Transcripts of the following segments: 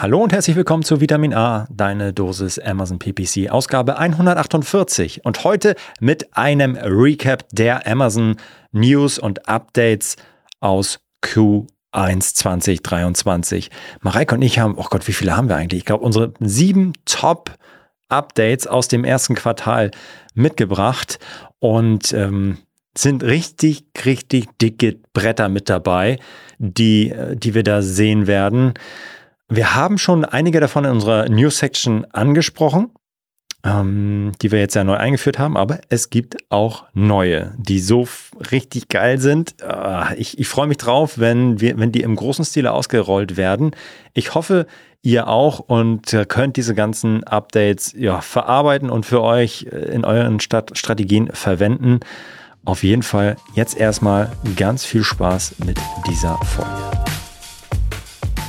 Hallo und herzlich willkommen zu Vitamin A, deine Dosis Amazon PPC, Ausgabe 148 und heute mit einem Recap der Amazon News und Updates aus Q1 2023. Mareike und ich haben, oh Gott, wie viele haben wir eigentlich? Ich glaube, unsere sieben Top Updates aus dem ersten Quartal mitgebracht und ähm, sind richtig, richtig dicke Bretter mit dabei, die, äh, die wir da sehen werden. Wir haben schon einige davon in unserer News-Section angesprochen, ähm, die wir jetzt ja neu eingeführt haben, aber es gibt auch neue, die so richtig geil sind. Äh, ich, ich freue mich drauf, wenn, wir, wenn die im großen Stile ausgerollt werden. Ich hoffe, ihr auch und äh, könnt diese ganzen Updates ja, verarbeiten und für euch äh, in euren Stat Strategien verwenden. Auf jeden Fall jetzt erstmal ganz viel Spaß mit dieser Folge.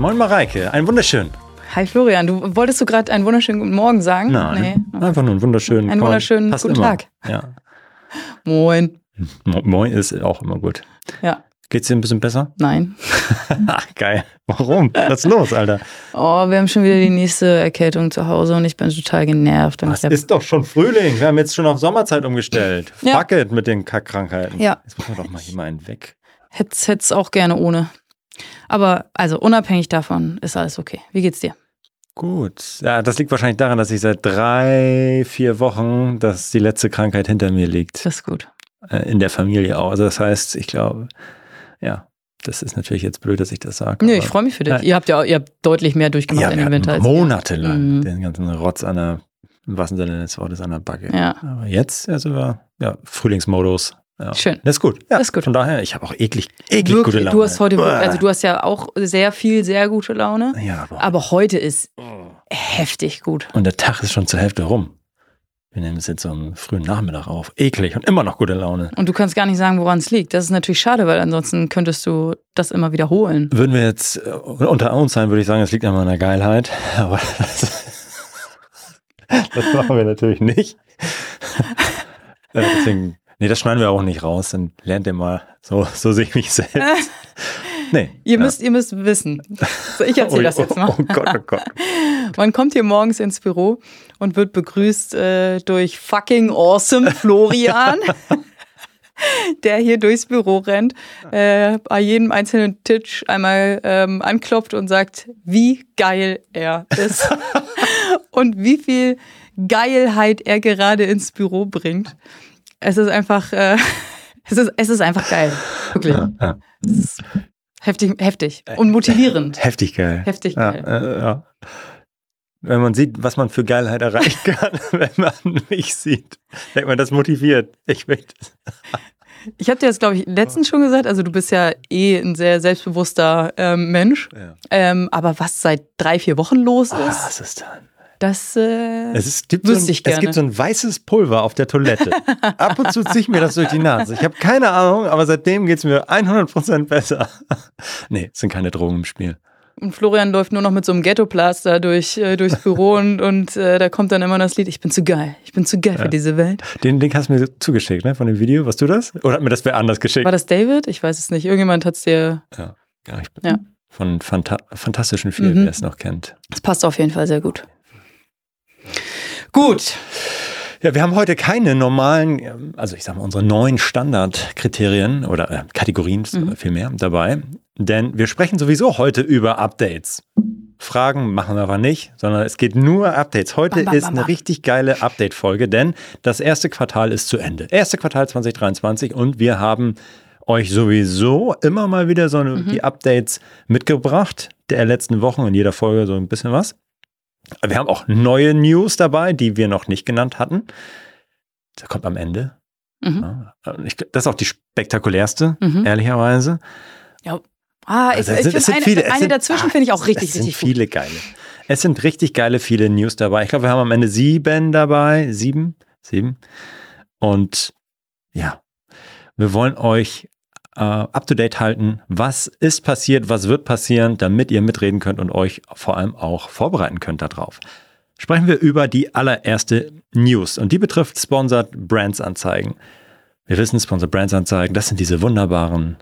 Moin Mareike, ein wunderschön. Hi Florian, du wolltest du gerade einen wunderschönen guten Morgen sagen? Nein, nee. einfach nur einen wunderschönen, einen wunderschönen guten immer. Tag. Ja. Moin. Moin ist auch immer gut. Ja. Geht's dir ein bisschen besser? Nein. Geil. Warum? Was ist los, Alter? Oh, wir haben schon wieder die nächste Erkältung zu Hause und ich bin total genervt. Es ist doch schon Frühling. Wir haben jetzt schon auf Sommerzeit umgestellt. Ja. Fuck it mit den Kackkrankheiten. Ja. Jetzt machen wir doch mal hier mal einen weg. Hätt's, hätt's auch gerne ohne. Aber also unabhängig davon ist alles okay. Wie geht's dir? Gut. Ja, das liegt wahrscheinlich daran, dass ich seit drei, vier Wochen, dass die letzte Krankheit hinter mir liegt. Das ist gut. Äh, in der Familie auch. Also das heißt, ich glaube, ja, das ist natürlich jetzt blöd, dass ich das sage. Nö, ich freue mich für dich. Ja, ihr habt ja ihr habt deutlich mehr durchgemacht ja, in dem Winter. Monatelang mhm. den ganzen Rotz an der, im wahrsten Sinne des Wortes, an der Backe. Ja. Aber jetzt, also war ja, Frühlingsmodus. Ja. Schön. Das ist gut. Ja, das ist gut. Von daher, ich habe auch eklig, eklig Wirklich, gute Laune. Du hast heute, also du hast ja auch sehr viel, sehr gute Laune. Ja, aber, aber heute ist heftig gut. Und der Tag ist schon zur Hälfte rum. Wir nehmen es jetzt so einen frühen Nachmittag auf. Eklig und immer noch gute Laune. Und du kannst gar nicht sagen, woran es liegt. Das ist natürlich schade, weil ansonsten könntest du das immer wiederholen. Würden wir jetzt äh, unter uns sein, würde ich sagen, es liegt an meiner Geilheit. Aber das, das machen wir natürlich nicht. Äh, deswegen, nee, das schneiden wir auch nicht raus. Dann lernt ihr mal, so, so sehe ich mich selbst. Nee. Ihr, ja. müsst, ihr müsst wissen. Ich erzähle das jetzt mal. Oh, oh Gott, oh Gott. Man kommt hier morgens ins Büro und wird begrüßt äh, durch fucking awesome Florian, der hier durchs Büro rennt, äh, bei jedem einzelnen Tisch einmal ähm, anklopft und sagt, wie geil er ist und wie viel Geilheit er gerade ins Büro bringt. Es ist einfach, äh, es, ist, es ist einfach geil. Wirklich. Ja, ja. Heftig, heftig und motivierend. Heftig geil. Heftig geil. Ja, äh, ja. Wenn man sieht, was man für Geilheit erreichen kann, wenn man mich sieht, denkt man, das motiviert. Ich möchte Ich habe dir das, glaube ich, letztens schon gesagt. Also, du bist ja eh ein sehr selbstbewusster ähm, Mensch. Ja. Ähm, aber was seit drei, vier Wochen los ist, oh, was ist dann? Das äh, Es, ist, gibt wüsste so ein, ich gerne. es gibt so ein weißes Pulver auf der Toilette. Ab und zu ziehe ich mir das durch die Nase. Ich habe keine Ahnung, aber seitdem geht es mir 100% besser. nee, es sind keine Drogen im Spiel. Und Florian läuft nur noch mit so einem Ghetto-Plaster durch, äh, durchs Büro und, und äh, da kommt dann immer das Lied, ich bin zu geil, ich bin zu geil Ja. für diese Welt. Den Link hast du mir zugeschickt, ne? Von dem Video. Warst du das? Oder hat mir das wer anders geschickt? War das David? Ich weiß es nicht. Irgendjemand hat es dir. Ja, ja, ich bin Ja. von Phanta Fantastischen Vier, Mhm. wer es noch kennt. Das passt auf jeden Fall sehr gut. Gut. Ja, wir haben heute keine normalen, also ich sag mal, unsere neuen Standardkriterien oder äh, Kategorien Mhm. vielmehr dabei. Denn wir sprechen sowieso heute über Updates. Fragen machen wir aber nicht, sondern es geht nur Updates. Heute Bam, bam, ist bam, eine richtig geile Update-Folge, denn das erste Quartal ist zu Ende. Erste Quartal 2023 und wir haben euch sowieso immer mal wieder so eine, Mhm. die Updates mitgebracht, der letzten Wochen in jeder Folge so ein bisschen was. Wir haben auch neue News dabei, die wir noch nicht genannt hatten. Das kommt am Ende. Mhm. Ja, ich, das ist auch die spektakulärste, Mhm. ehrlicherweise. Ah, ich, Also es ich sind- es sind eine, viele- eine sind- dazwischen ah, finde ich auch richtig, es sind richtig gut. viele geile. Es sind richtig geile, viele News dabei. Ich glaube, wir haben am Ende sieben dabei. Sieben? Sieben. Und ja, wir wollen euch äh, up to date halten. Was ist passiert? Was wird passieren, damit ihr mitreden könnt und euch vor allem auch vorbereiten könnt darauf. Sprechen wir über die allererste News und die betrifft Sponsored Brands Anzeigen. Wir wissen, Sponsored Brands Anzeigen, das sind diese wunderbaren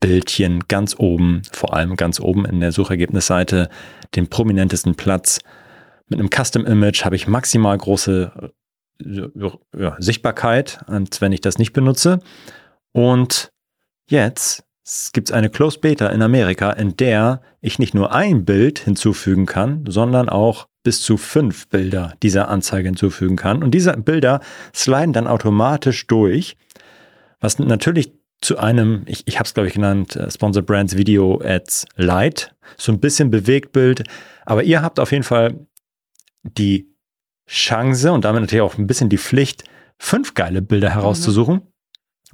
Bildchen ganz oben, vor allem ganz oben in der Suchergebnisseite, den prominentesten Platz. Mit einem Custom Image habe ich maximal große äh, ja, Sichtbarkeit, wenn ich das nicht benutze. Und jetzt gibt es eine Closed Beta in Amerika, in der ich nicht nur ein Bild hinzufügen kann, sondern auch bis zu fünf Bilder dieser Anzeige hinzufügen kann. Und diese Bilder sliden dann automatisch durch, was natürlich zu einem, ich, ich habe es glaube ich genannt, äh, Sponsor Brands Video Ads Lite, so ein bisschen Bewegtbild, aber ihr habt auf jeden Fall die Chance und damit natürlich auch ein bisschen die Pflicht, fünf geile Bilder herauszusuchen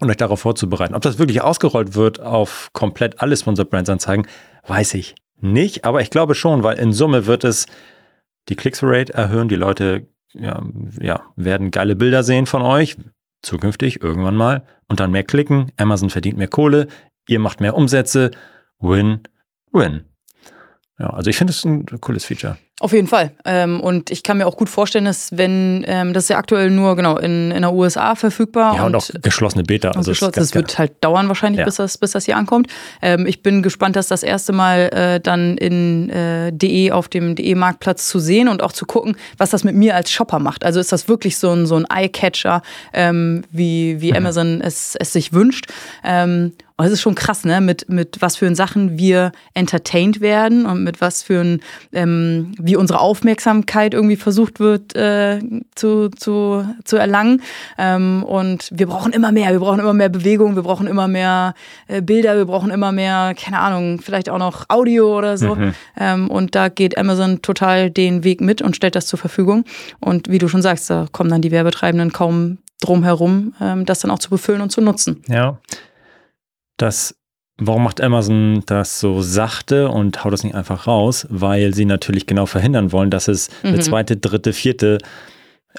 und euch darauf vorzubereiten. Ob das wirklich ausgerollt wird auf komplett alle Sponsor Brands Anzeigen, weiß ich nicht, aber ich glaube schon, weil in Summe wird es die Click-Rate erhöhen, die Leute ja, ja, werden geile Bilder sehen von euch, zukünftig irgendwann mal und dann mehr klicken. Amazon verdient mehr Kohle, ihr macht mehr Umsätze. Win, win. Ja, also ich finde es ein cooles Feature. Auf jeden Fall. Ähm, und ich kann mir auch gut vorstellen, dass wenn, ähm, das ist ja aktuell nur genau in, in der USA verfügbar. Ja, und, auch geschlossene Beta. und Also geschlossen. Das wird halt dauern wahrscheinlich, Ja. bis, das, bis das hier ankommt. Ähm, ich bin gespannt, das das erste Mal äh, dann in äh, DE auf dem DE-Marktplatz zu sehen und auch zu gucken, was das mit mir als Shopper macht. Also ist das wirklich so ein, so ein Eye-Catcher, ähm, wie, wie Amazon es, es sich wünscht. Und es ist schon krass, ne? Mit, mit was für Sachen wir entertained werden und mit was für ein, ähm, wie unsere Aufmerksamkeit irgendwie versucht wird äh, zu, zu, zu erlangen. Ähm, und wir brauchen immer mehr, wir brauchen immer mehr Bewegung, wir brauchen immer mehr äh, Bilder, wir brauchen immer mehr, keine Ahnung, vielleicht auch noch Audio oder so. Ähm, und da geht Amazon total den Weg mit und stellt das zur Verfügung. Und wie du schon sagst, da kommen dann die Werbetreibenden kaum drum herum, ähm, das dann auch zu befüllen und zu nutzen. Ja. Das, warum macht Amazon das so sachte und haut das nicht einfach raus? Weil sie natürlich genau verhindern wollen, dass es eine Mhm. zweite, dritte, vierte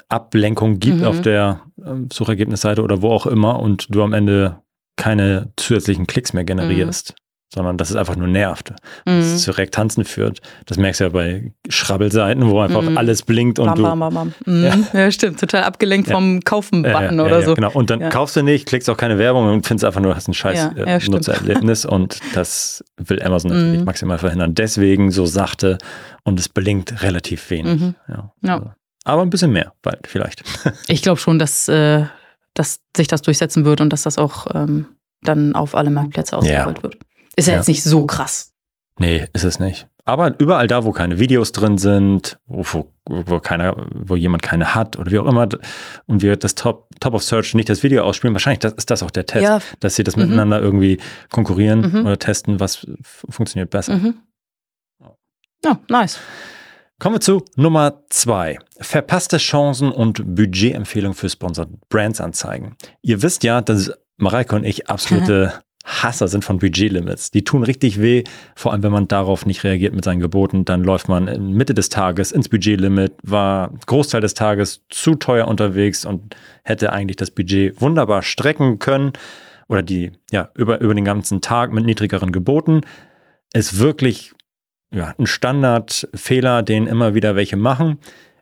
Ablenkung gibt Mhm. auf der ähm, Suchergebnisseite oder wo auch immer und du am Ende keine zusätzlichen Klicks mehr generierst. Sondern dass es einfach nur nervt. Dass Mhm. es zu Rektanzen führt. Das merkst du ja bei Schrabbelseiten, wo einfach Mhm. alles blinkt und Bam, bam, bam, bam. Mhm. Ja. stimmt. Total abgelenkt Ja. vom Kaufen-Button ja, oder ja, so. Genau. Und dann Ja. kaufst du nicht, klickst auch keine Werbung und findest einfach nur, hast ein scheiß Ja, äh, ja. Nutzererlebnis und das will Amazon natürlich Mhm. maximal verhindern. Deswegen so sachte und es blinkt relativ wenig. Mhm. Ja. Ja. Also, aber ein bisschen mehr, bald vielleicht. Ich glaube schon, dass, äh, dass sich das durchsetzen wird und dass das auch ähm, dann auf alle Marktplätze ausgerollt wird. Ist ja, Ja. jetzt nicht so krass. nee, ist es nicht. Aber überall da, wo keine Videos drin sind, wo, wo, wo, keiner, wo jemand keine hat oder wie auch immer, und wir das Top, Top of Search nicht das Video ausspielen, wahrscheinlich das, ist das auch der Test, Ja. dass sie das Mhm. miteinander irgendwie konkurrieren Mhm. oder testen, was funktioniert besser. Mhm. Ja, nice. Kommen wir zu Nummer zwei. Verpasste Chancen und Budgetempfehlungen für Sponsored Brands Anzeigen. Ihr wisst ja, dass Mareike und ich absolute Hasser sind von Budgetlimits. Die tun richtig weh, vor allem wenn man darauf nicht reagiert mit seinen Geboten. Dann läuft man Mitte des Tages ins Budgetlimit, war Großteil des Tages zu teuer unterwegs und hätte eigentlich das Budget wunderbar strecken können oder die, ja, über, über den ganzen Tag mit niedrigeren Geboten. Ist wirklich ja, ein Standardfehler, den immer wieder welche machen.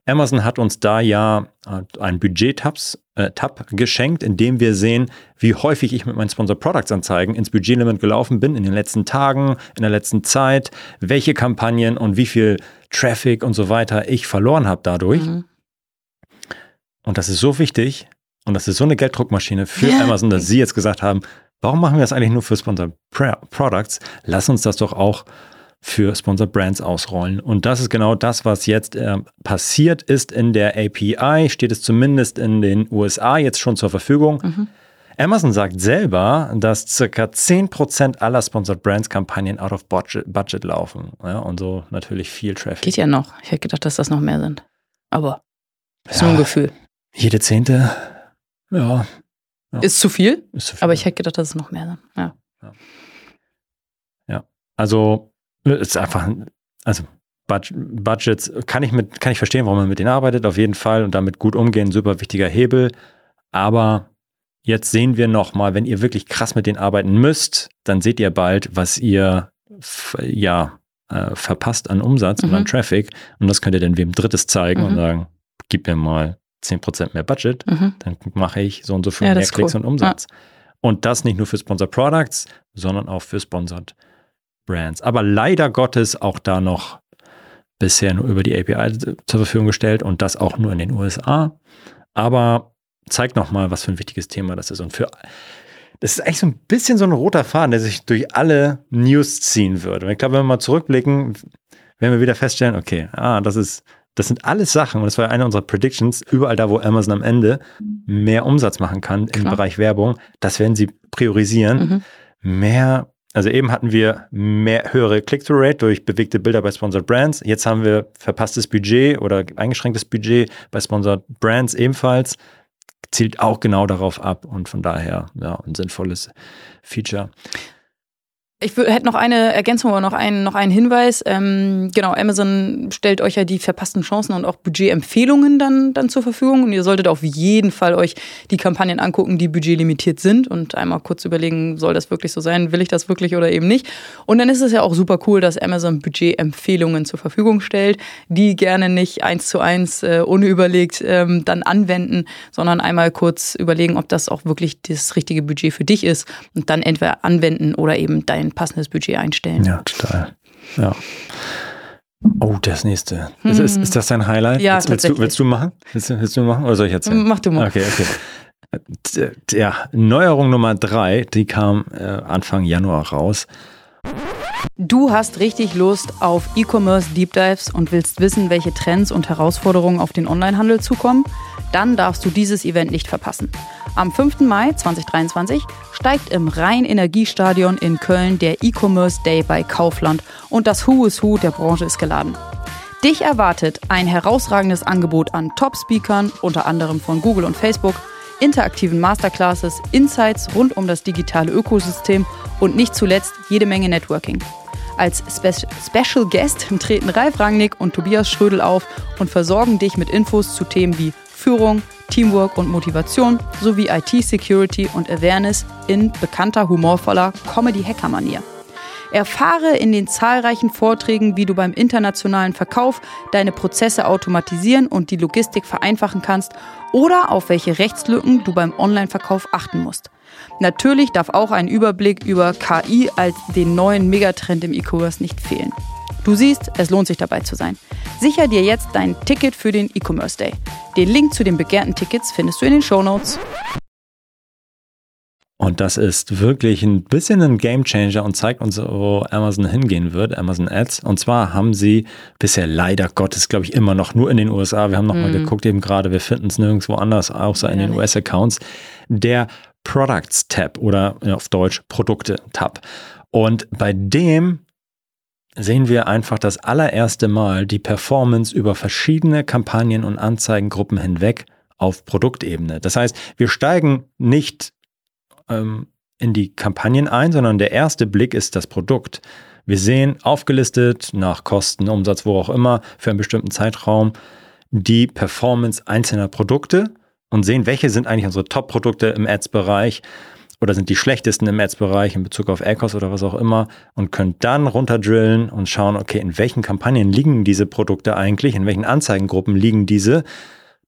Amazon hat uns da ja äh, einen Budget-Tabs äh, Tab geschenkt, in dem wir sehen, wie häufig ich mit meinen Sponsor Products Anzeigen ins Budgetlimit gelaufen bin in den letzten Tagen, in der letzten Zeit, welche Kampagnen und wie viel Traffic und so weiter ich verloren habe dadurch. Mhm. Und das ist so wichtig und das ist so eine Gelddruckmaschine für Ja. Amazon, dass sie jetzt gesagt haben, warum machen wir das eigentlich nur für Sponsor Products? Lass uns das doch auch für Sponsor Brands ausrollen. Und das ist genau das, was jetzt äh, passiert ist in der API, steht es zumindest in den USA jetzt schon zur Verfügung. Mhm. Amazon sagt selber, dass circa 10% aller Sponsored Brands Kampagnen out of budget, budget laufen. Ja, und so natürlich viel Traffic. Geht ja noch. Ich hätte gedacht, dass das noch mehr sind. Aber ist Ja. nur ein Gefühl. Jede Zehnte, ja, Ist zu viel, ist zu viel. aber ich hätte gedacht, dass es noch mehr sind. Ja. Also ist einfach, also Budgets kann ich mit, kann ich verstehen, warum man mit denen arbeitet, auf jeden Fall und damit gut umgehen, super wichtiger Hebel. Aber jetzt sehen wir nochmal, wenn ihr wirklich krass mit denen arbeiten müsst, dann seht ihr bald, was ihr ja äh, verpasst an Umsatz mhm. und an mhm. Traffic. Und das könnt ihr dann wem Drittes zeigen mhm. und sagen, gib mir mal 10% mehr Budget, mhm. dann mache ich so und so viel ja, mehr Klicks cool. und Umsatz. Ja. Und das nicht nur für Sponsored Products, sondern auch für Sponsored Brands. Aber leider Gottes auch da noch bisher nur über die API zur Verfügung gestellt und das auch nur in den USA. Aber zeigt nochmal, was für ein wichtiges Thema das ist. Und für das ist eigentlich so ein bisschen so ein roter Faden, der sich durch alle News ziehen würde. Und ich glaube, wenn wir mal zurückblicken, werden wir wieder feststellen, okay, ah, das ist, das sind alles Sachen, und das war eine unserer Predictions, überall da, wo Amazon am Ende mehr Umsatz machen kann Klar. im Bereich Werbung, das werden sie priorisieren. Mhm. Mehr also eben hatten wir mehr höhere Click-through-Rate durch bewegte Bilder bei Sponsored Brands. Jetzt haben wir verpasstes Budget oder eingeschränktes Budget bei Sponsored Brands ebenfalls. Zielt auch genau darauf ab und von daher ja, ein sinnvolles Feature. Ich hätte noch eine Ergänzung oder noch einen, noch einen Hinweis. Ähm, genau, Amazon stellt euch ja die verpassten Chancen und auch Budgetempfehlungen dann, dann zur Verfügung. Und ihr solltet auf jeden Fall euch die Kampagnen angucken, die budgetlimitiert sind und einmal kurz überlegen, soll das wirklich so sein? Will ich das wirklich oder eben nicht? Und dann ist es ja auch super cool, dass Amazon Budgetempfehlungen zur Verfügung stellt, die gerne nicht eins zu eins äh, unüberlegt ähm, dann anwenden, sondern einmal kurz überlegen, ob das auch wirklich das richtige Budget für dich ist und dann entweder anwenden oder eben dein passendes Budget einstellen. Ja, total. Ja. Oh, das nächste. Hm. Ist, ist, ist, das dein Highlight? Ja, willst, willst, du, willst du machen? Willst, willst, du machen oder soll ich erzählen? Mach du mal. Okay, okay. Ja, Neuerung Nummer drei, die kam äh, Anfang Januar raus. Du hast richtig Lust auf E-Commerce Deep Dives und willst wissen, welche Trends und Herausforderungen auf den Onlinehandel zukommen? Dann darfst du dieses Event nicht verpassen. Am 5. Mai 2023 steigt im Rhein-Energiestadion in Köln der E-Commerce Day bei Kaufland und das Who is Who der Branche ist geladen. Dich erwartet ein herausragendes Angebot an Top-Speakern, unter anderem von Google und Facebook, interaktiven Masterclasses, Insights rund um das digitale Ökosystem und nicht zuletzt jede Menge Networking. Als Spe Special Guest treten Ralf Rangnick und Tobias Schrödel auf und versorgen dich mit Infos zu Themen wie Führung, Teamwork und Motivation sowie IT-Security und Awareness in bekannter humorvoller Comedy-Hacker-Manier. Erfahre in den zahlreichen Vorträgen, wie du beim internationalen Verkauf deine Prozesse automatisieren und die Logistik vereinfachen kannst oder auf welche Rechtslücken du beim Online-Verkauf achten musst. Natürlich darf auch ein Überblick über KI als den neuen Megatrend im E-Commerce nicht fehlen. Du siehst, es lohnt sich dabei zu sein. Sicher dir jetzt dein Ticket für den E-Commerce Day. Den Link zu den begehrten Tickets findest du in den Show Notes. Und das ist wirklich ein bisschen ein Gamechanger und zeigt uns, wo Amazon hingehen wird, Amazon Ads. Und zwar haben sie bisher leider Gottes, glaube ich, immer noch nur in den USA. Wir haben nochmal mm. geguckt eben gerade, wir finden es nirgendwo anders, außer in den US-Accounts. Der Products Tab oder auf Deutsch Produkte Tab. Und bei dem sehen wir einfach das allererste Mal die Performance über verschiedene Kampagnen und Anzeigengruppen hinweg auf Produktebene. Das heißt, wir steigen nicht ähm, in die Kampagnen ein, sondern der erste Blick ist das Produkt. Wir sehen aufgelistet nach Kosten, Umsatz, wo auch immer, für einen bestimmten Zeitraum die Performance einzelner Produkte und sehen, welche sind eigentlich unsere Top-Produkte im Ads-Bereich oder sind die schlechtesten im Ads-Bereich in Bezug auf ACOS oder was auch immer und können dann runterdrillen und schauen, okay, in welchen Kampagnen liegen diese Produkte eigentlich, in welchen Anzeigengruppen liegen diese.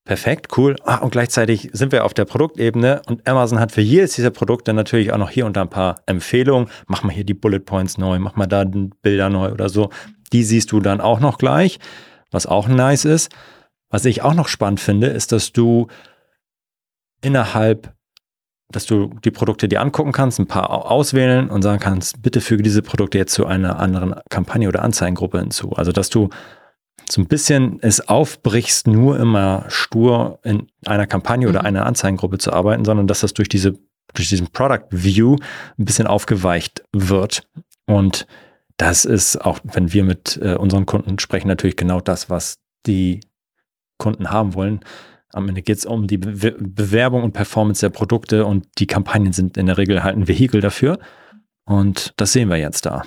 Perfekt, cool. Ah, und gleichzeitig sind wir auf der Produktebene und Amazon hat für jedes dieser Produkte natürlich auch noch hier und da ein paar Empfehlungen. Mach mal hier die Bullet Points neu, mach mal da Bilder neu oder so. Die siehst du dann auch noch gleich, was auch nice ist. Was ich auch noch spannend finde, ist, dass du innerhalb dass du die Produkte dir angucken kannst, ein paar auswählen und sagen kannst, bitte füge diese Produkte jetzt zu einer anderen Kampagne oder Anzeigengruppe hinzu. Also, dass du so ein bisschen es aufbrichst, nur immer stur in einer Kampagne oder mhm. einer Anzeigengruppe zu arbeiten, sondern dass das durch diese, durch diesen Product View ein bisschen aufgeweicht wird. Und das ist auch, wenn wir mit äh, unseren Kunden sprechen, natürlich genau das, was die Kunden haben wollen. Am Ende geht es um die Be Bewerbung und Performance der Produkte und die Kampagnen sind in der Regel halt ein Vehikel dafür. Und das sehen wir jetzt da.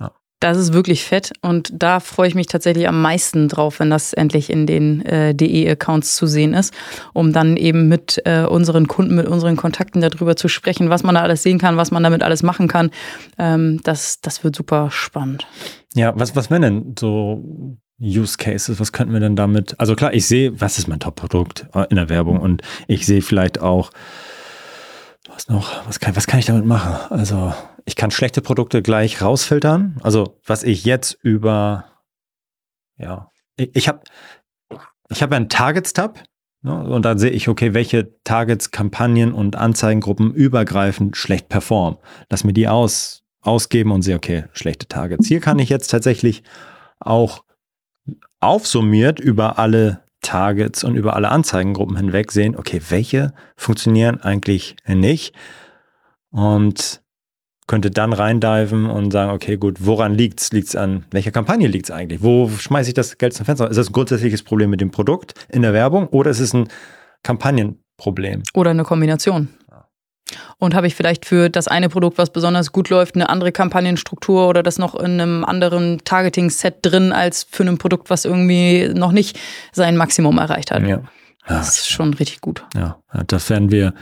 Ja. Das ist wirklich fett und da freue ich mich tatsächlich am meisten drauf, wenn das endlich in den äh, DE-Accounts zu sehen ist, um dann eben mit äh, unseren Kunden, mit unseren Kontakten darüber zu sprechen, was man da alles sehen kann, was man damit alles machen kann. Ähm, das, das wird super spannend. Ja, was, was wären denn so Use Cases? Was könnten wir denn damit? Also klar, ich sehe, was ist mein Top-Produkt äh, in der Werbung und ich sehe vielleicht auch, was noch, was kann, was kann ich damit machen? Also ich kann schlechte Produkte gleich rausfiltern. Also was ich jetzt über, ja, ich, habe ich hab einen Targets-Tab ne, und da sehe ich, okay, welche Targets, Kampagnen und Anzeigengruppen übergreifend schlecht performen. Lass mir die aus, ausgeben und sehe, okay, schlechte Targets. Hier kann ich jetzt tatsächlich auch aufsummiert über alle Targets und über alle Anzeigengruppen hinweg sehen, okay, welche funktionieren eigentlich nicht. Und könnte dann reindiven und sagen, okay, gut, woran liegt es? Liegt es an welcher Kampagne liegt es eigentlich? Wo schmeiße ich das Geld zum Fenster? Ist das ein grundsätzliches Problem mit dem Produkt in der Werbung oder ist es ein Kampagnenproblem? Oder eine Kombination. Und habe ich vielleicht für das eine Produkt, was besonders gut läuft, eine andere Kampagnenstruktur oder das noch in einem anderen Targeting-Set drin als für ein Produkt, was irgendwie noch nicht sein Maximum erreicht hat? Ja. Das ist schon richtig gut. Ja, das werden wir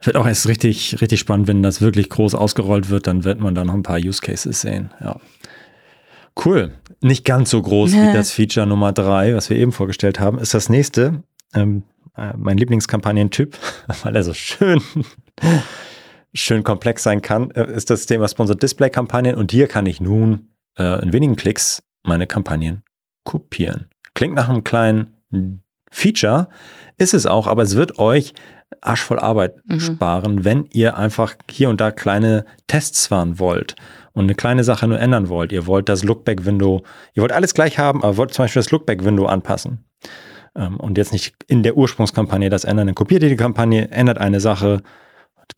wird auch erst richtig, richtig spannend, wenn das wirklich groß ausgerollt wird, dann wird man da noch ein paar Use Cases sehen. Ja. Cool. Nicht ganz so groß wie das Feature Nummer drei, was wir eben vorgestellt haben, ist das nächste. Ähm, äh, mein Lieblingskampagnentyp, weil er so schön, schön komplex sein kann, äh, ist das Thema Sponsored Display Kampagnen. Und hier kann ich nun äh, in wenigen Klicks meine Kampagnen kopieren. Klingt nach einem kleinen Feature, ist es auch, aber es wird euch arschvoll Arbeit mhm. sparen, wenn ihr einfach hier und da kleine Tests fahren wollt und eine kleine Sache nur ändern wollt. Ihr wollt das Lookback-Window, ihr wollt alles gleich haben, aber wollt zum Beispiel das Lookback-Window anpassen. Ähm, und jetzt nicht in der Ursprungskampagne das ändern. Dann kopiert ihr die Kampagne, ändert eine Sache,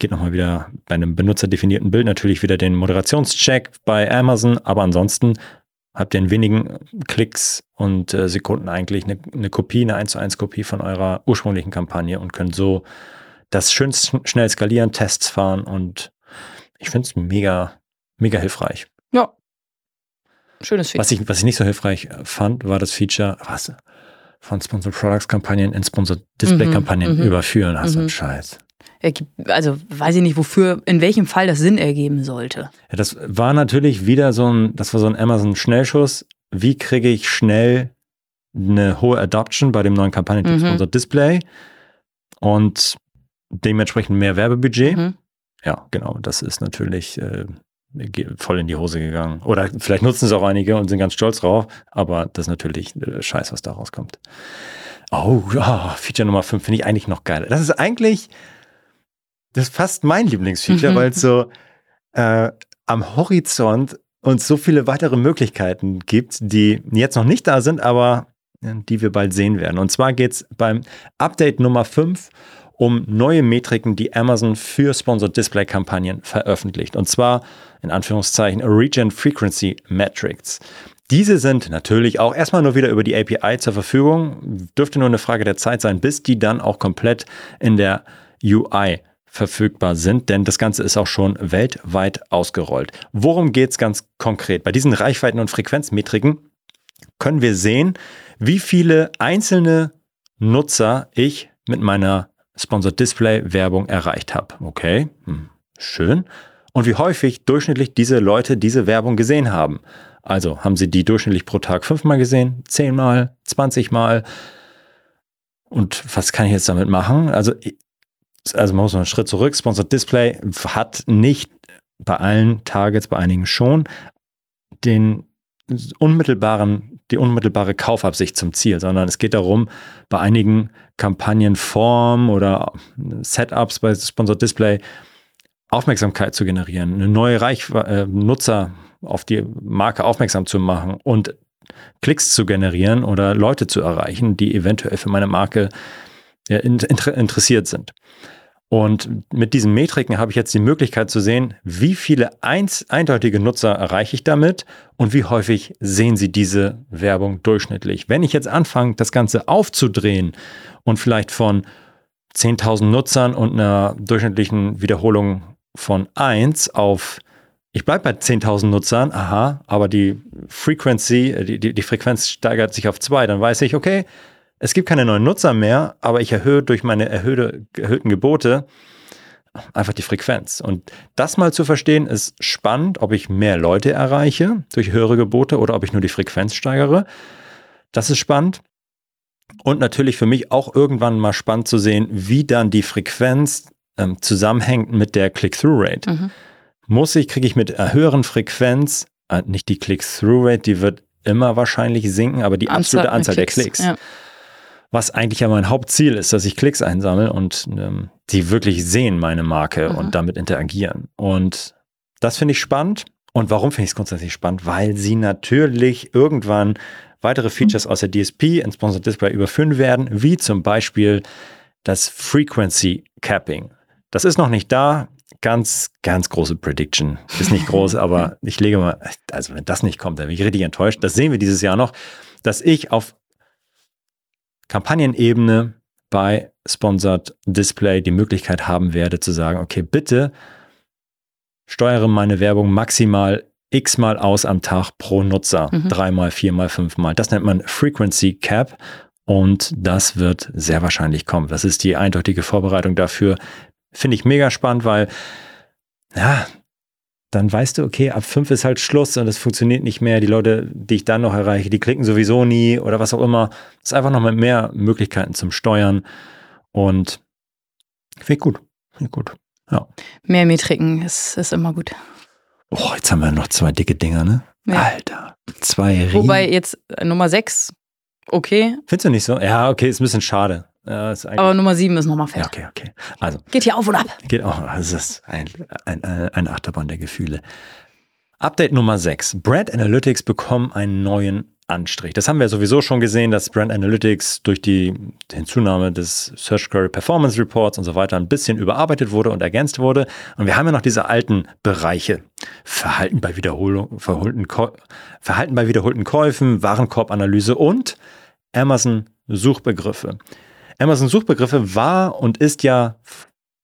geht nochmal wieder bei einem benutzerdefinierten Bild natürlich wieder den Moderationscheck bei Amazon, aber ansonsten habt ihr in wenigen Klicks und äh, Sekunden eigentlich eine, eine Kopie, eine 1 zu 1 Kopie von eurer ursprünglichen Kampagne und könnt so das schön schnell skalieren, Tests fahren und ich finde es mega, mega hilfreich. Ja. Schönes Feature. Was ich, was ich nicht so hilfreich fand, war das Feature, was, von Sponsored Products Kampagnen in Sponsored Display Kampagnen mhm, überführen. Also mhm. Scheiß also weiß ich nicht, wofür, in welchem Fall das Sinn ergeben sollte. Ja, das war natürlich wieder so ein, das war so ein Amazon-Schnellschuss. Wie kriege ich schnell eine hohe Adoption bei dem neuen Kampagnentyp mhm. unser Display und dementsprechend mehr Werbebudget? Mhm. Ja, genau, das ist natürlich äh, voll in die Hose gegangen. Oder vielleicht nutzen es auch einige und sind ganz stolz drauf, aber das ist natürlich äh, scheiß, was da rauskommt. Oh, oh Feature Nummer 5 finde ich eigentlich noch geil. Das ist eigentlich, das ist fast mein Lieblingsfeature, mhm. weil es so äh, am Horizont uns so viele weitere Möglichkeiten gibt, die jetzt noch nicht da sind, aber die wir bald sehen werden. Und zwar geht es beim Update Nummer 5 um neue Metriken, die Amazon für Sponsored Display Kampagnen veröffentlicht. Und zwar in Anführungszeichen Region Frequency Metrics. Diese sind natürlich auch erstmal nur wieder über die API zur Verfügung. Dürfte nur eine Frage der Zeit sein, bis die dann auch komplett in der UI verfügbar sind, denn das Ganze ist auch schon weltweit ausgerollt. Worum geht es ganz konkret? Bei diesen Reichweiten- und Frequenzmetriken können wir sehen, wie viele einzelne Nutzer ich mit meiner Sponsored Display Werbung erreicht habe. Okay, hm, schön. Und wie häufig durchschnittlich diese Leute diese Werbung gesehen haben. Also haben sie die durchschnittlich pro Tag fünfmal gesehen, zehnmal, zwanzigmal. Und was kann ich jetzt damit machen? Also also man muss noch einen Schritt zurück, Sponsored Display hat nicht bei allen Targets, bei einigen schon, den unmittelbaren, die unmittelbare Kaufabsicht zum Ziel, sondern es geht darum, bei einigen Kampagnenformen oder Setups bei Sponsored Display Aufmerksamkeit zu generieren, eine neue Reich äh, Nutzer auf die Marke aufmerksam zu machen und Klicks zu generieren oder Leute zu erreichen, die eventuell für meine Marke ja, inter interessiert sind. Und mit diesen Metriken habe ich jetzt die Möglichkeit zu sehen, wie viele eins, eindeutige Nutzer erreiche ich damit und wie häufig sehen sie diese Werbung durchschnittlich. Wenn ich jetzt anfange, das Ganze aufzudrehen und vielleicht von 10.000 Nutzern und einer durchschnittlichen Wiederholung von 1 auf ich bleibe bei 10.000 Nutzern, aha, aber die Frequency, äh, die, die, die Frequenz steigert sich auf zwei, dann weiß ich, okay, es gibt keine neuen Nutzer mehr, aber ich erhöhe durch meine erhöhte, erhöhten Gebote einfach die Frequenz. Und das mal zu verstehen, ist spannend, ob ich mehr Leute erreiche durch höhere Gebote oder ob ich nur die Frequenz steigere. Das ist spannend. Und natürlich für mich auch irgendwann mal spannend zu sehen, wie dann die Frequenz ähm, zusammenhängt mit der Click-Through-Rate. Mhm. Muss ich, kriege ich mit einer höheren Frequenz, äh, nicht die Click-Through-Rate, die wird immer wahrscheinlich sinken, aber die Anzahl absolute Anzahl Klicks, der Klicks. Ja. Was eigentlich ja mein Hauptziel ist, dass ich Klicks einsammle und ähm, die wirklich sehen meine Marke mhm. und damit interagieren. Und das finde ich spannend. Und warum finde ich es grundsätzlich spannend? Weil sie natürlich irgendwann weitere Features aus der DSP in Sponsored Display überführen werden, wie zum Beispiel das Frequency Capping. Das ist noch nicht da. Ganz, ganz große Prediction. Ist nicht groß, aber ich lege mal, also wenn das nicht kommt, dann bin ich richtig enttäuscht. Das sehen wir dieses Jahr noch, dass ich auf Kampagnenebene bei Sponsored Display die Möglichkeit haben werde zu sagen, okay, bitte steuere meine Werbung maximal x-mal aus am Tag pro Nutzer. Mhm. Dreimal, viermal, fünfmal. Das nennt man Frequency Cap und das wird sehr wahrscheinlich kommen. Das ist die eindeutige Vorbereitung dafür. Finde ich mega spannend, weil, ja, dann weißt du, okay, ab fünf ist halt Schluss und es funktioniert nicht mehr. Die Leute, die ich dann noch erreiche, die klicken sowieso nie oder was auch immer. Es ist einfach noch mit mehr Möglichkeiten zum Steuern und finde ich gut. Finde ich gut. Ja. Mehr Metriken ist, ist immer gut. Oh, jetzt haben wir noch zwei dicke Dinger, ne? Ja. Alter. Zwei Riesen. Wobei jetzt äh, Nummer sechs, okay. Findest du nicht so? Ja, okay, ist ein bisschen schade. Ja, Aber Nummer sieben ist nochmal. Ja, okay, okay. Also. Geht hier auf und ab. Geht auch. Das ist ein, ein, ein Achterbahn der Gefühle. Update Nummer 6. Brand Analytics bekommen einen neuen Anstrich. Das haben wir sowieso schon gesehen, dass Brand Analytics durch die Hinzunahme des Search Query Performance Reports und so weiter ein bisschen überarbeitet wurde und ergänzt wurde. Und wir haben ja noch diese alten Bereiche. Verhalten bei, Wiederholung, verholten, Verhalten bei wiederholten Käufen, Warenkorbanalyse und Amazon Suchbegriffe. Amazon Suchbegriffe war und ist ja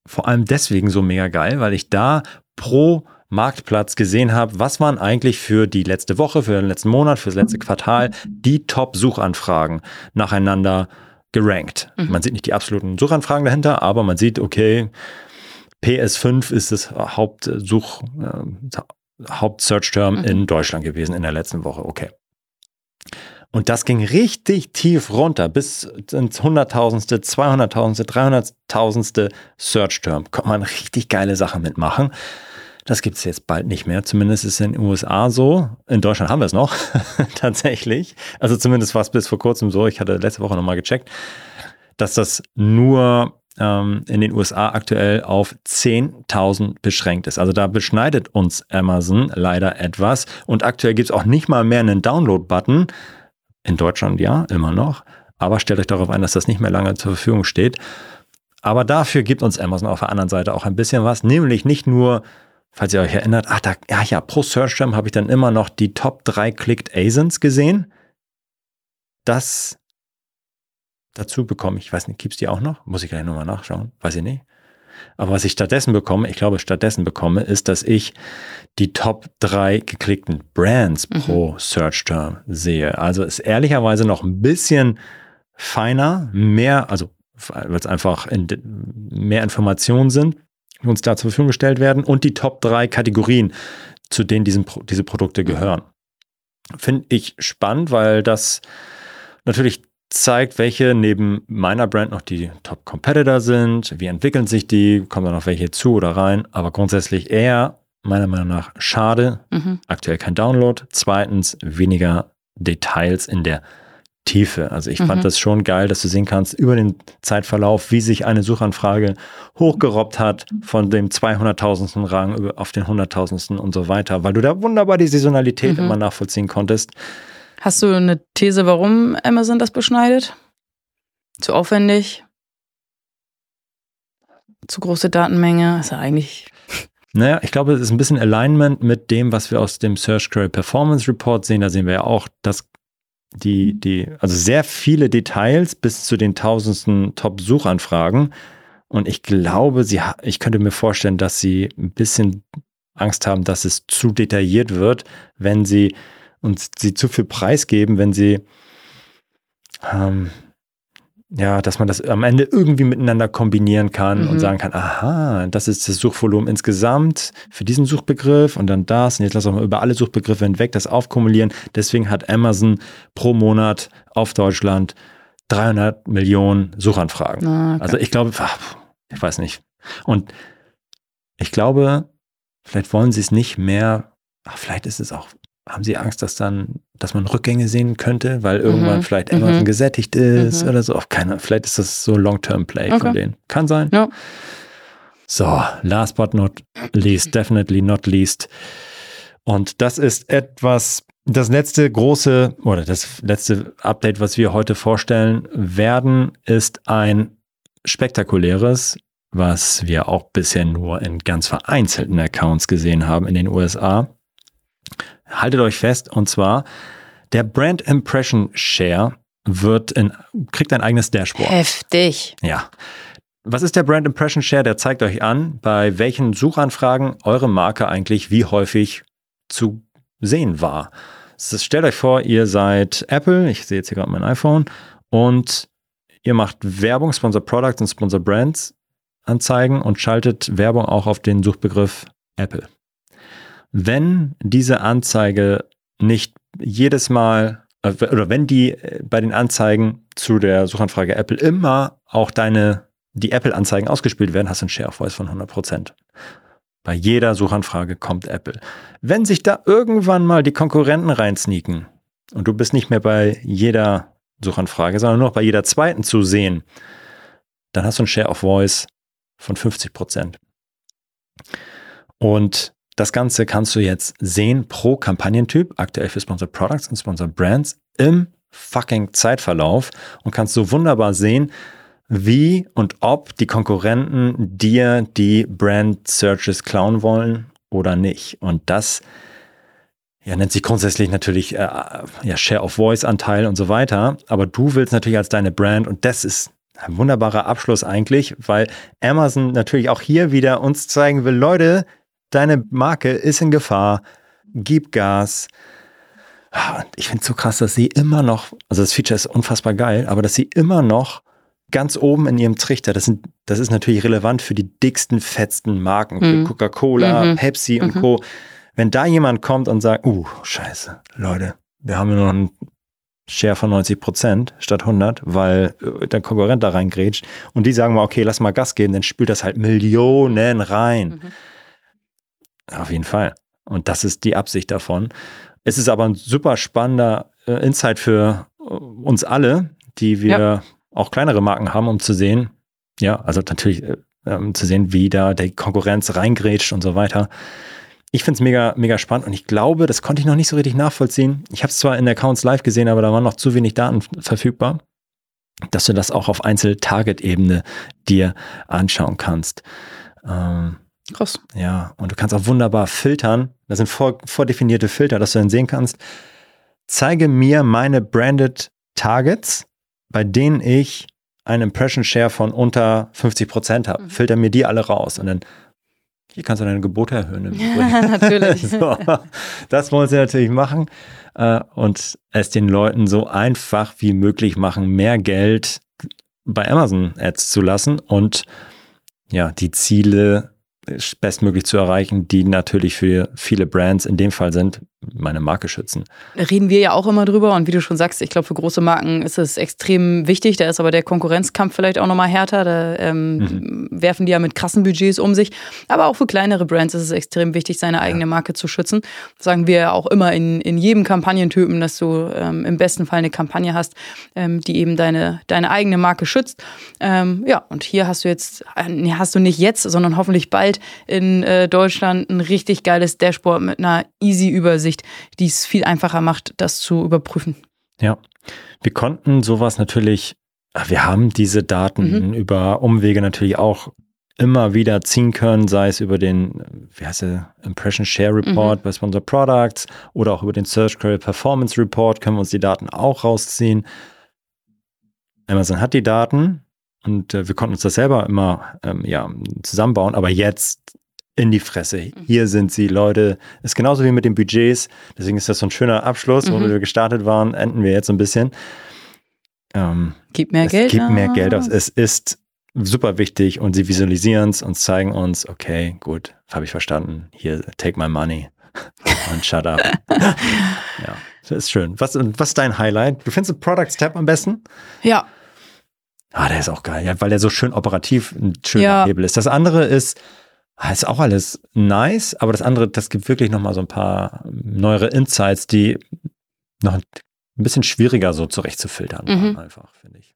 vor allem deswegen so mega geil, weil ich da pro Marktplatz gesehen habe, was waren eigentlich für die letzte Woche, für den letzten Monat, für das letzte Quartal die Top-Suchanfragen nacheinander gerankt. Mhm. Man sieht nicht die absoluten Suchanfragen dahinter, aber man sieht, okay, PS5 ist das Hauptsuch, äh, Haupt-Search-Term mhm. in Deutschland gewesen in der letzten Woche. Okay. Und das ging richtig tief runter, bis ins Hunderttausendste, Zweihunderttausendste, Dreihunderttausendste Search-Term. Kann man richtig geile Sachen mitmachen. Das gibt es jetzt bald nicht mehr. Zumindest ist es in den USA so. In Deutschland haben wir es noch, tatsächlich. Also zumindest war es bis vor kurzem so. Ich hatte letzte Woche nochmal gecheckt, dass das nur ähm, in den USA aktuell auf 10.000 beschränkt ist. Also da beschneidet uns Amazon leider etwas. Und aktuell gibt es auch nicht mal mehr einen Download-Button. In Deutschland ja, immer noch. Aber stellt euch darauf ein, dass das nicht mehr lange zur Verfügung steht. Aber dafür gibt uns Amazon auf der anderen Seite auch ein bisschen was, nämlich nicht nur falls ihr euch erinnert, ach, da, ja, ja, pro Search Term habe ich dann immer noch die Top 3 Clicked ASINs gesehen. Das dazu bekomme ich, weiß nicht, gibt es die auch noch? Muss ich gleich nochmal nachschauen, weiß ich nicht. Aber was ich stattdessen bekomme, ich glaube, stattdessen bekomme, ist, dass ich die Top 3 geklickten Brands mhm. pro Search Term sehe. Also ist ehrlicherweise noch ein bisschen feiner, mehr, also weil es einfach in, mehr Informationen sind die uns da zur Verfügung gestellt werden und die Top 3 Kategorien, zu denen diesen, diese Produkte gehören. Finde ich spannend, weil das natürlich zeigt, welche neben meiner Brand noch die Top Competitor sind, wie entwickeln sich die, kommen da noch welche zu oder rein, aber grundsätzlich eher meiner Meinung nach schade, mhm. aktuell kein Download, zweitens weniger Details in der Tiefe. Also ich mhm. fand das schon geil, dass du sehen kannst über den Zeitverlauf, wie sich eine Suchanfrage hochgerobbt hat von dem 200.000. Rang auf den 100.000. und so weiter, weil du da wunderbar die Saisonalität mhm. immer nachvollziehen konntest. Hast du eine These, warum Amazon das beschneidet? Zu aufwendig? Zu große Datenmenge? Ist ja eigentlich naja, ich glaube, es ist ein bisschen Alignment mit dem, was wir aus dem Search Query Performance Report sehen. Da sehen wir ja auch, dass die, die, also sehr viele Details bis zu den tausendsten Top-Suchanfragen. Und ich glaube, sie, ich könnte mir vorstellen, dass sie ein bisschen Angst haben, dass es zu detailliert wird, wenn sie uns sie zu viel preisgeben, wenn sie ähm, ja, dass man das am Ende irgendwie miteinander kombinieren kann mhm. und sagen kann, aha, das ist das Suchvolumen insgesamt für diesen Suchbegriff und dann das und jetzt lass auch mal über alle Suchbegriffe hinweg das aufkumulieren. Deswegen hat Amazon pro Monat auf Deutschland 300 Millionen Suchanfragen. Ah, okay. Also ich glaube, ich weiß nicht. Und ich glaube, vielleicht wollen sie es nicht mehr, ach, vielleicht ist es auch haben Sie Angst, dass dann, dass man Rückgänge sehen könnte, weil irgendwann mhm. vielleicht Amazon mhm. gesättigt ist mhm. oder so? Auch keiner. Vielleicht ist das so Long-Term-Play okay. von denen. Kann sein. Ja. So, last but not least, definitely not least. Und das ist etwas, das letzte große oder das letzte Update, was wir heute vorstellen werden, ist ein spektakuläres, was wir auch bisher nur in ganz vereinzelten Accounts gesehen haben in den USA haltet euch fest, und zwar der Brand Impression Share wird in, kriegt ein eigenes Dashboard. Heftig. Ja. Was ist der Brand Impression Share? Der zeigt euch an, bei welchen Suchanfragen eure Marke eigentlich wie häufig zu sehen war. Stellt euch vor, ihr seid Apple, ich sehe jetzt hier gerade mein iPhone, und ihr macht Werbung, Sponsor Products und Sponsor Brands Anzeigen und schaltet Werbung auch auf den Suchbegriff Apple. Wenn diese Anzeige nicht jedes Mal äh, oder wenn die äh, bei den Anzeigen zu der Suchanfrage Apple immer auch deine, die Apple-Anzeigen ausgespielt werden, hast du einen Share of Voice von 100%. Bei jeder Suchanfrage kommt Apple. Wenn sich da irgendwann mal die Konkurrenten reinsneaken und du bist nicht mehr bei jeder Suchanfrage, sondern nur noch bei jeder zweiten zu sehen, dann hast du einen Share of Voice von 50% Und das Ganze kannst du jetzt sehen pro Kampagnentyp, aktuell für Sponsored Products und Sponsored Brands im fucking Zeitverlauf und kannst so wunderbar sehen, wie und ob die Konkurrenten dir die Brand Searches klauen wollen oder nicht. Und das ja, nennt sich grundsätzlich natürlich äh, ja, Share of Voice Anteil und so weiter. Aber du willst natürlich als deine Brand und das ist ein wunderbarer Abschluss eigentlich, weil Amazon natürlich auch hier wieder uns zeigen will, Leute, deine Marke ist in Gefahr, gib Gas. Ich finde es so krass, dass sie immer noch, also das Feature ist unfassbar geil, aber dass sie immer noch ganz oben in ihrem Trichter, das, sind, das ist natürlich relevant für die dicksten, fetzten Marken, mhm. für Coca-Cola, mhm. Pepsi und mhm. Co. Wenn da jemand kommt und sagt, uh, scheiße, Leute, wir haben nur noch einen Share von 90 Prozent statt 100, weil äh, der Konkurrent da reingrätscht und die sagen mal, okay, lass mal Gas geben, dann spült das halt Millionen rein. Auf jeden Fall. Und das ist die Absicht davon. Es ist aber ein super spannender äh, Insight für äh, uns alle, die wir ja. auch kleinere Marken haben, um zu sehen, ja, also natürlich äh, um zu sehen, wie da die Konkurrenz reingrätscht und so weiter. Ich finde es mega, mega spannend und ich glaube, das konnte ich noch nicht so richtig nachvollziehen. Ich habe es zwar in Accounts live gesehen, aber da waren noch zu wenig Daten verfügbar, dass du das auch auf Einzel-Target-Ebene dir anschauen kannst. Ähm, Krass. Ja, und du kannst auch wunderbar filtern. Das sind vor, vordefinierte Filter, dass du dann sehen kannst. Zeige mir meine branded Targets, bei denen ich einen Impression Share von unter 50 Prozent habe. Mhm. Filter mir die alle raus und dann hier kannst du deine Gebote erhöhen. Ja, natürlich. so, das wollen sie natürlich machen äh, und es den Leuten so einfach wie möglich machen, mehr Geld bei Amazon Ads zu lassen und ja, die Ziele bestmöglich zu erreichen, die natürlich für viele Brands in dem Fall sind, meine Marke schützen. Reden wir ja auch immer drüber und wie du schon sagst, ich glaube, für große Marken ist es extrem wichtig. Da ist aber der Konkurrenzkampf vielleicht auch nochmal härter. Da ähm, mhm. werfen die ja mit krassen Budgets um sich. Aber auch für kleinere Brands ist es extrem wichtig, seine eigene ja. Marke zu schützen. Das sagen wir ja auch immer in, in jedem Kampagnentypen, dass du ähm, im besten Fall eine Kampagne hast, ähm, die eben deine, deine eigene Marke schützt. Ähm, ja, und hier hast du jetzt, äh, hast du nicht jetzt, sondern hoffentlich bald in äh, Deutschland ein richtig geiles Dashboard mit einer easy Übersicht Sicht, die es viel einfacher macht, das zu überprüfen. Ja, wir konnten sowas natürlich, wir haben diese Daten mhm. über Umwege natürlich auch immer wieder ziehen können, sei es über den, wie heißt der, Impression Share Report mhm. bei Sponsor Products oder auch über den Search Query Performance Report können wir uns die Daten auch rausziehen. Amazon hat die Daten und äh, wir konnten uns das selber immer ähm, ja, zusammenbauen, aber jetzt in die Fresse. Hier sind sie, Leute. Ist genauso wie mit den Budgets. Deswegen ist das so ein schöner Abschluss, wo wir gestartet waren, enden wir jetzt so ein bisschen. Ähm, Gib mehr es Geld. gibt mehr. Geld aus. Es ist super wichtig und sie visualisieren es und zeigen uns, okay, gut, habe ich verstanden. Hier, take my money und shut up. ja, das ist schön. Was, was ist dein Highlight? Du findest den Products Tab am besten? Ja, Ah, der ist auch geil, ja, weil der so schön operativ ein schöner Ja. Hebel ist. Das andere ist, ist auch alles nice, aber das andere, das gibt wirklich nochmal so ein paar neuere Insights, die noch ein bisschen schwieriger so zurechtzufiltern waren, Mhm. einfach, finde ich.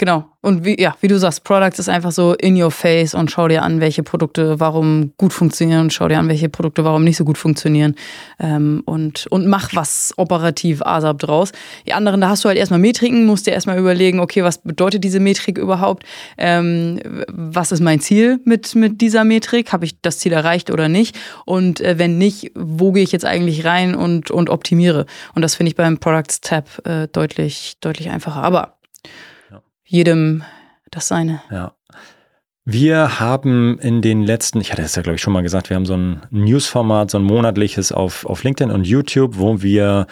Genau. Und wie, ja, wie du sagst, Products ist einfach so in your face und schau dir an, welche Produkte warum gut funktionieren und schau dir an, welche Produkte warum nicht so gut funktionieren. Ähm, und, und mach was operativ ASAP draus. Die anderen, da hast du halt erstmal Metriken, musst dir erstmal überlegen, okay, was bedeutet diese Metrik überhaupt? Ähm, was ist mein Ziel mit, mit dieser Metrik? Habe ich das Ziel erreicht oder nicht? Und äh, wenn nicht, wo gehe ich jetzt eigentlich rein und, und optimiere? Und das finde ich beim Products Tab äh, deutlich, deutlich einfacher. Aber. Jedem das seine. Ja. Wir haben in den letzten, ich hatte es ja glaube ich schon mal gesagt, wir haben so ein Newsformat, so ein monatliches auf, auf LinkedIn und YouTube, wo wir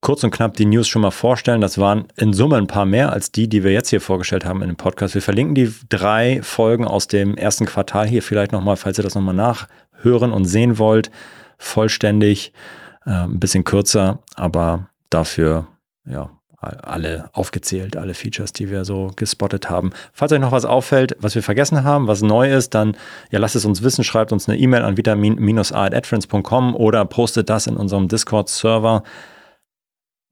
kurz und knapp die News schon mal vorstellen. Das waren in Summe ein paar mehr als die, die wir jetzt hier vorgestellt haben in dem Podcast. Wir verlinken die drei Folgen aus dem ersten Quartal hier vielleicht nochmal, falls ihr das nochmal nachhören und sehen wollt. Vollständig, äh, ein bisschen kürzer, aber dafür, ja, alle aufgezählt, alle Features, die wir so gespottet haben. Falls euch noch was auffällt, was wir vergessen haben, was neu ist, dann ja, lasst es uns wissen, schreibt uns eine E-Mail an vitamin-a.adference.com oder postet das in unserem Discord-Server.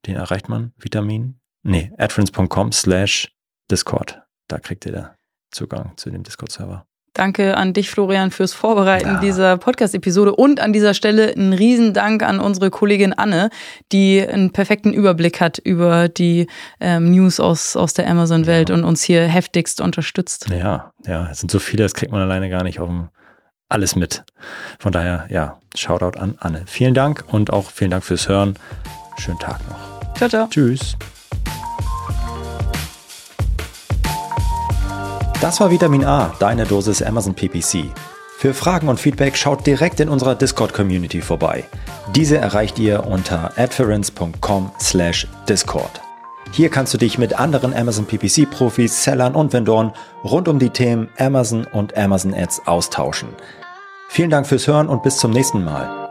Den erreicht man, Vitamin? Nee, adference.com slash Discord. Da kriegt ihr da Zugang zu dem Discord-Server. Danke an dich, Florian, fürs Vorbereiten Ja. dieser Podcast-Episode und an dieser Stelle ein Riesendank an unsere Kollegin Anne, die einen perfekten Überblick hat über die ähm, News aus, aus der Amazon-Welt und uns hier heftigst unterstützt. Ja, ja, es sind so viele, das kriegt man alleine gar nicht auf dem alles mit. Von daher, ja, Shoutout an Anne. Vielen Dank und auch vielen Dank fürs Hören. Schönen Tag noch. Ciao, ciao. Tschüss. Das war Vitamin A, deine Dosis Amazon PPC. Für Fragen und Feedback schaut direkt in unserer Discord-Community vorbei. Diese erreicht ihr unter adference.com slash discord. Hier kannst du dich mit anderen Amazon PPC-Profis, Sellern und Vendoren rund um die Themen Amazon und Amazon Ads austauschen. Vielen Dank fürs Hören und bis zum nächsten Mal.